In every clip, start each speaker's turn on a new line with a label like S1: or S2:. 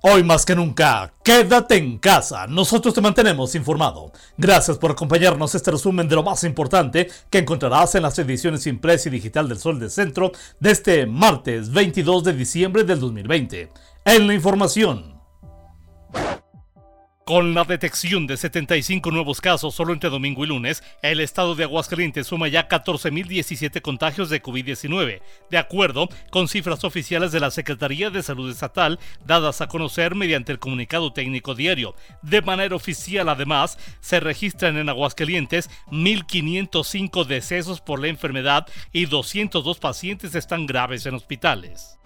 S1: Hoy más que nunca, quédate en casa, nosotros te mantenemos informado. Gracias por acompañarnos este resumen de lo más importante que encontrarás en las ediciones impresa y digital del Sol del Centro de este martes 22 de diciembre del 2020. En la información. Con la detección de 75 nuevos casos solo entre domingo y lunes, el estado de Aguascalientes suma ya 14.017 contagios de COVID-19, de acuerdo con cifras oficiales de la Secretaría de Salud Estatal, dadas a conocer mediante el comunicado técnico diario. De manera oficial, además, se registran en Aguascalientes 1.505 decesos por la enfermedad y 202 pacientes están graves en hospitales.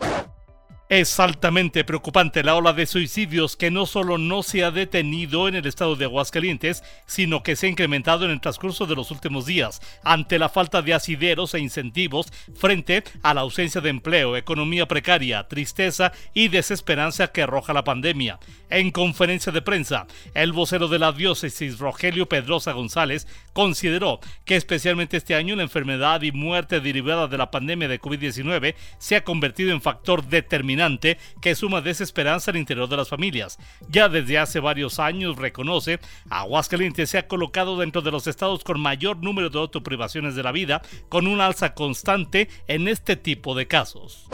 S1: Es altamente preocupante la ola de suicidios que no solo no se ha detenido en el estado de Aguascalientes, sino que se ha incrementado en el transcurso de los últimos días, ante la falta de asideros e incentivos frente a la ausencia de empleo, economía precaria, tristeza y desesperanza que arroja la pandemia. En conferencia de prensa, el vocero de la diócesis, Rogelio Pedrosa González, consideró que especialmente este año la enfermedad y muerte derivada de la pandemia de COVID-19 se ha convertido en factor determinante que suma desesperanza al interior de las familias. Ya desde hace varios años reconoce, Aguascalientes se ha colocado dentro de los estados con mayor número de autoprivaciones de la vida, con un alza constante en este tipo de casos.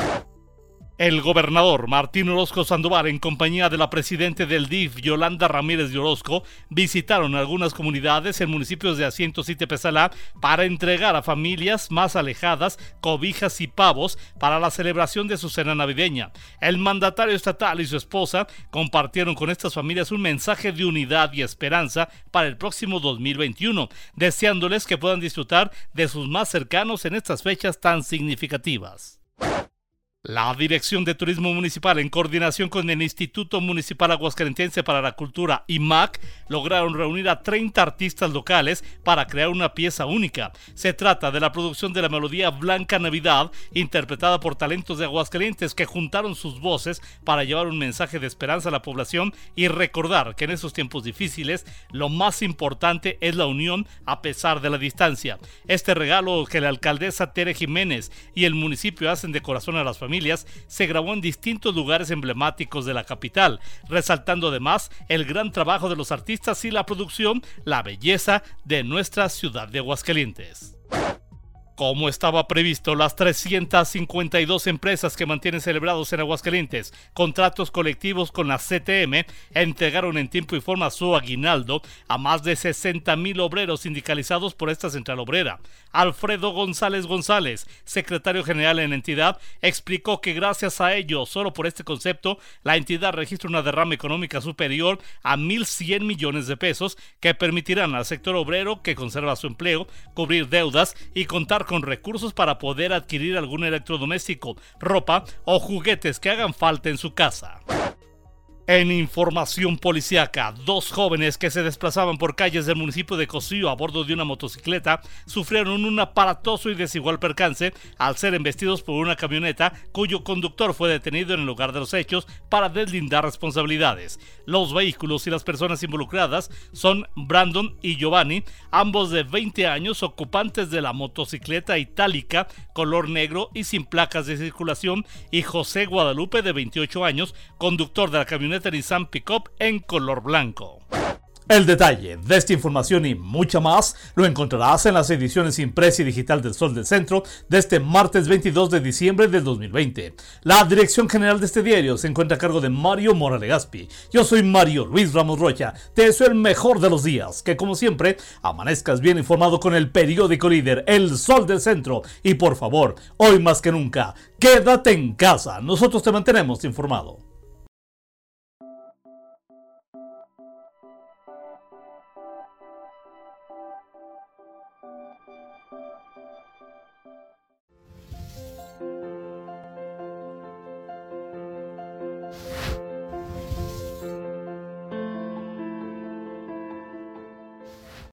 S1: El gobernador Martín Orozco Sandoval, en compañía de la presidente del DIF, Yolanda Ramírez de Orozco, visitaron algunas comunidades en municipios de Asientos y Tepezalá para entregar a familias más alejadas cobijas y pavos para la celebración de su cena navideña. El mandatario estatal y su esposa compartieron con estas familias un mensaje de unidad y esperanza para el próximo 2021, deseándoles que puedan disfrutar de sus más cercanos en estas fechas tan significativas. La Dirección de Turismo Municipal, en coordinación con el Instituto Municipal Aguascalentense para la Cultura, IMAC, lograron reunir a 30 artistas locales para crear una pieza única. Se trata de la producción de la melodía Blanca Navidad, interpretada por talentos de Aguascalientes que juntaron sus voces para llevar un mensaje de esperanza a la población y recordar que en esos tiempos difíciles lo más importante es la unión a pesar de la distancia. Este regalo que la alcaldesa Tere Jiménez y el municipio hacen de corazón a las familias se grabó en distintos lugares emblemáticos de la capital, resaltando además el gran trabajo de los artistas y la producción, la belleza de nuestra ciudad de Aguascalientes. Como estaba previsto, las 352 empresas que mantienen celebrados en Aguascalientes contratos colectivos con la CTM entregaron en tiempo y forma su aguinaldo a más de 60 mil obreros sindicalizados por esta central obrera. Alfredo González González, secretario general en la entidad, explicó que gracias a ello, solo por este concepto, la entidad registra una derrama económica superior a 1.100 millones de pesos que permitirán al sector obrero que conserva su empleo cubrir deudas y contar con recursos para poder adquirir algún electrodoméstico, ropa o juguetes que hagan falta en su casa. En información policiaca, dos jóvenes que se desplazaban por calles del municipio de Cosío a bordo de una motocicleta sufrieron un aparatoso y desigual percance al ser embestidos por una camioneta cuyo conductor fue detenido en el lugar de los hechos para deslindar responsabilidades. Los vehículos y las personas involucradas son Brandon y Giovanni, ambos de 20 años, ocupantes de la motocicleta itálica color negro y sin placas de circulación, y José Guadalupe de 28 años, conductor de la camioneta Nissan Pickup en color blanco. El detalle de esta información y mucha más lo encontrarás en las ediciones impresa y digital del Sol del Centro de este martes 22 de diciembre del 2020. La dirección general de este diario se encuentra a cargo de Mario Morales Gaspi. Yo soy Mario Luis Ramos Rocha. Te deseo el mejor de los días, que como siempre amanezcas bien informado con el periódico líder El Sol del Centro. Y por favor, hoy más que nunca, quédate en casa. Nosotros te mantenemos informado.